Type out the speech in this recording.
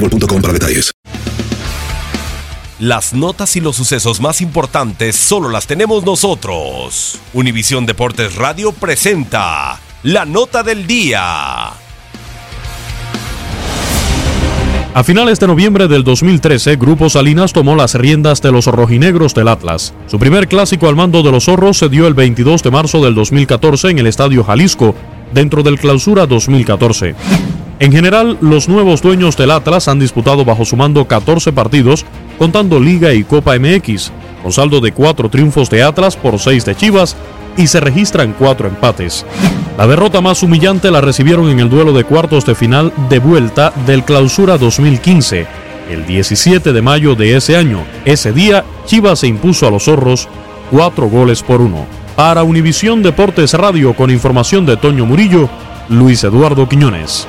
boostmobile.com para detalles. Las notas y los sucesos más importantes solo las tenemos nosotros. Univisión Deportes Radio presenta la nota del día. A finales de noviembre del 2013, Grupo Salinas tomó las riendas de los rojinegros del Atlas. Su primer clásico al mando de los zorros se dio el 22 de marzo del 2014 en el Estadio Jalisco, dentro del Clausura 2014. En general, los nuevos dueños del Atlas han disputado bajo su mando 14 partidos, contando Liga y Copa MX, con saldo de 4 triunfos de Atlas por 6 de Chivas y se registran 4 empates. La derrota más humillante la recibieron en el duelo de cuartos de final de vuelta del Clausura 2015, el 17 de mayo de ese año. Ese día, Chivas se impuso a los zorros 4 goles por 1. Para Univisión Deportes Radio con información de Toño Murillo, Luis Eduardo Quiñones.